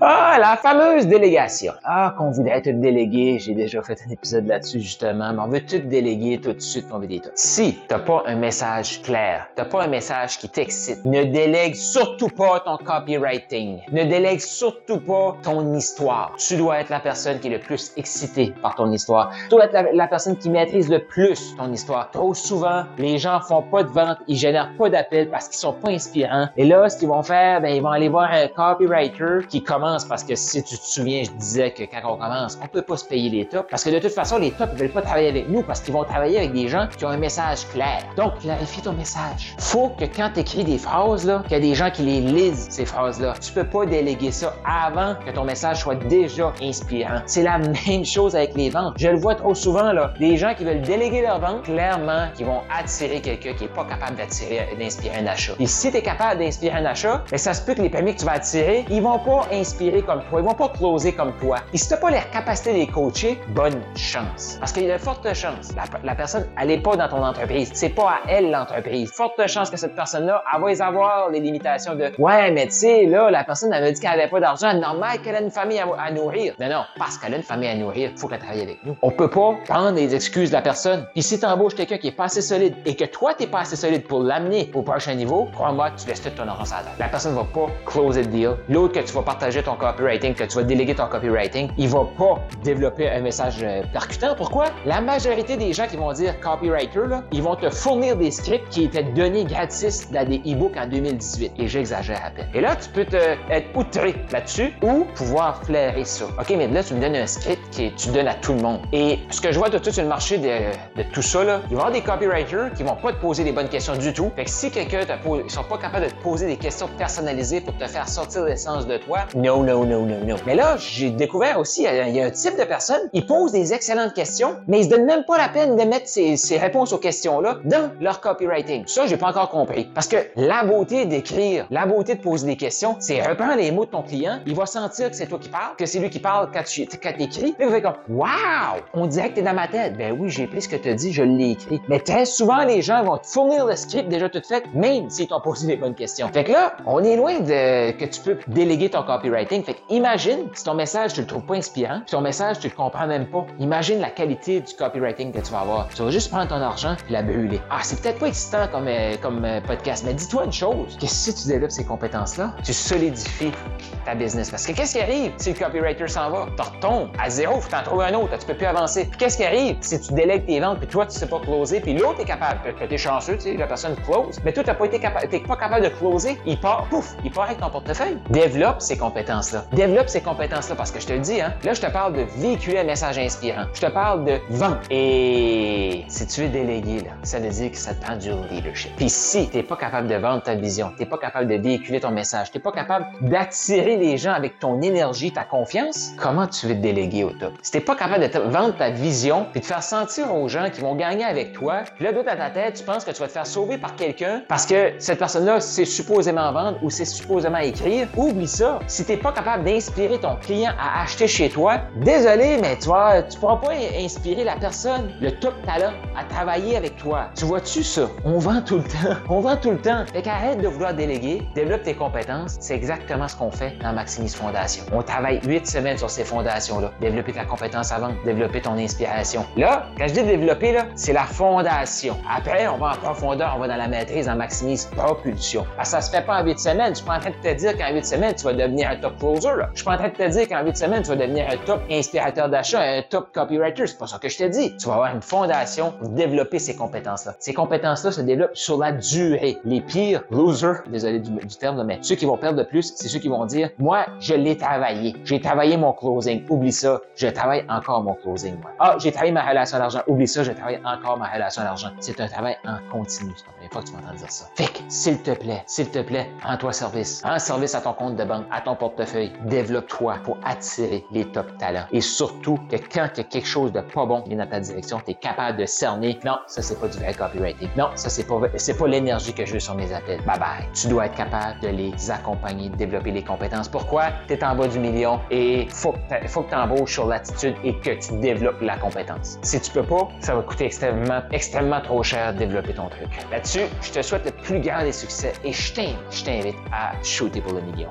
Ah, la fameuse délégation. Ah, qu'on voudrait tout déléguer. J'ai déjà fait un épisode là-dessus, justement. Mais on veut tout déléguer tout de suite, on veut des tout. Si t'as pas un message clair, t'as pas un message qui t'excite, ne délègue surtout pas ton copywriting. Ne délègue surtout pas ton histoire. Tu dois être la personne qui est le plus excitée par ton histoire. Tu dois être la, personne qui maîtrise le plus ton histoire. Trop souvent, les gens font pas de vente, ils génèrent pas d'appels parce qu'ils sont pas inspirants. Et là, ce qu'ils vont faire, ben, ils vont aller voir un copywriter qui commence parce que si tu te souviens, je disais que quand on commence, on peut pas se payer les tops parce que de toute façon, les tops ne veulent pas travailler avec nous parce qu'ils vont travailler avec des gens qui ont un message clair. Donc, clarifie ton message. Faut que quand tu écris des phrases, là, qu'il y a des gens qui les lisent, ces phrases-là. Tu peux pas déléguer ça avant que ton message soit déjà inspirant. C'est la même chose avec les ventes. Je le vois trop souvent, là. Des gens qui veulent déléguer leur vente, clairement, qui vont attirer quelqu'un qui est pas capable d'attirer, d'inspirer un achat. Et si tu es capable d'inspirer un achat, ben, ça se peut que les permis que tu vas attirer, ils vont pas inspirer comme toi, ils vont pas closer comme toi. Et si tu n'as pas les capacités de les coacher, bonne chance. Parce qu'il y a de fortes chances. La, personne, elle n'est pas dans ton entreprise. C'est pas à elle l'entreprise. Forte chance que cette personne-là, elle va avoir les limitations de Ouais, mais tu sais, là, la personne avait dit qu'elle n'avait pas d'argent. Normal qu'elle a une famille à, nourrir. Mais non, parce qu'elle a une famille à nourrir, faut qu'elle travaille avec nous. On peut pas prendre les excuses de la personne. Puis si tu embauches quelqu'un qui est pas assez solide et que toi, tu n'es pas assez solide pour l'amener au prochain niveau, crois-moi, tu laisses tout ton argent La personne va pas closer le deal. L'autre que tu vas partager ton copywriting, que tu vas déléguer ton copywriting, il va pas développer un message euh, percutant. Pourquoi? La majorité des gens qui vont dire copywriter, là, ils vont te fournir des scripts qui étaient donnés gratis dans des e-books en 2018. Et j'exagère à peine. Et là, tu peux te, être outré là-dessus ou pouvoir flairer ça. OK, mais là, tu me donnes un script que tu donnes à tout le monde. Et ce que je vois tout de suite sur le marché de, tout ça, là, il va y avoir des copywriters qui vont pas te poser les bonnes questions du tout. Fait que si quelqu'un te pose, ils sont pas capables de te poser des questions personnalisées pour te faire sortir l'essence de toi, non, non, non, non, non. Mais là, j'ai découvert aussi, il y a un type de personne, ils posent des excellentes questions, mais ils se donnent même pas la peine de mettre ces, réponses aux questions-là dans leur copywriting. Ça, j'ai pas encore compris. Parce que la beauté d'écrire, la beauté de poser des questions, c'est reprendre les mots de ton client, il va sentir que c'est toi qui parles, que c'est lui qui parle quand tu écris. Puis il va comme Wow! On dirait que t'es dans ma tête. Ben oui, j'ai pris ce que tu as dit, je l'ai écrit. Mais très souvent, les gens vont te fournir le script déjà tout fait, même s'ils t'ont posé les bonnes questions. Fait que là, on est loin de que tu peux déléguer ton copywriting. Imagine si ton message, tu le trouves pas inspirant, puis ton message, tu le comprends même pas. Imagine la qualité du copywriting que tu vas avoir. Tu vas juste prendre ton argent et la brûler. Ah, c'est peut-être pas excitant comme, euh, comme euh, podcast, mais dis-toi une chose, que si tu développes ces compétences-là, tu solidifies ta business. Parce que qu'est-ce qui arrive si le copywriter s'en va? Tu retombes à zéro, faut t'en trouver un autre, tu peux plus avancer. Puis qu'est-ce qui arrive si tu délègues tes ventes, puis toi, tu sais pas closer, puis l'autre est capable, que t'es chanceux, tu la personne close, mais toi, t'as pas été capable, t'es pas capable de closer, il part, pouf, il part avec ton portefeuille. Développe ces compétences-là. Développe ces compétences-là parce que je te le dis, hein, là, je te parle de véhiculer un message inspirant. Je te parle de vente. Et si tu veux déléguer, là, ça veut dire que ça te prend du leadership. Puis si t'es pas capable de vendre ta vision, t'es pas capable de véhiculer ton message, t'es pas capable d'attirer les gens avec ton énergie, ta confiance, comment tu veux te déléguer au top? Si t'es pas capable de vendre ta vision puis de faire sentir aux gens qui vont gagner avec toi, puis là, d'autre à ta tête, tu penses que tu vas te faire sauver par quelqu'un parce que cette personne-là, c'est supposément vendre ou c'est supposément écrire, oublie ça. Si t'es pas capable d'inspirer ton client à acheter chez toi, désolé, mais tu vois, tu pourras pas inspirer la personne, le top talent, à travailler avec toi. Tu vois-tu ça? On vend tout le temps. On vend tout le temps. Fait qu'arrête de vouloir déléguer, développe tes compétences. C'est exactement ce qu'on fait dans Maximise Fondation. On travaille huit semaines sur ces fondations-là. Développer ta compétence avant, développer ton inspiration. Là, quand je dis développer, là, c'est la fondation. Après, on va en profondeur, on va dans la maîtrise en Maximise Propulsion. Parce ça se fait pas en huit semaines. Je suis pas en train de te dire qu'en huit semaines, tu vas devenir un top closer. Je suis pas en train de te dire qu'en 8 semaines, tu vas devenir un top inspirateur d'achat, un top copywriter. C'est pas ça que je te dis. Tu vas avoir une fondation pour développer ces compétences-là. Ces compétences-là se développent sur la durée. Les pires losers, désolé du, terme, mais ceux qui vont perdre le plus, c'est ceux qui vont dire, moi, je l'ai travaillé. J'ai travaillé mon closing. Oublie ça. Je travaille encore mon closing, moi. Ah, j'ai travaillé ma relation à l'argent. Oublie ça. Je travaille encore ma relation à l'argent. C'est un travail en continu. C'est la première fois que tu m'entends dire ça. Fait que, s'il te plaît, s'il te plaît, en toi service. En service à ton compte de banque, à ton portefeuille. Développe-toi pour attirer les top talents. Et surtout, que quand il y a quelque chose de pas bon qui vient dans ta direction, tu es capable de cerner. Non, ça, c'est pas du vrai copywriting. Non, ça, c'est pas, l'énergie que je veux sur mes appels. Bye bye. Tu dois être capable de les accompagner, de développer les compétences. Pourquoi? Tu es en bas du million et faut que tu embauches sur l'attitude et que tu développes la compétence. Si tu peux pas, ça va coûter extrêmement, extrêmement trop cher de développer ton truc. Là-dessus, je te souhaite le plus grand des succès et je t'invite à shooter pour le million.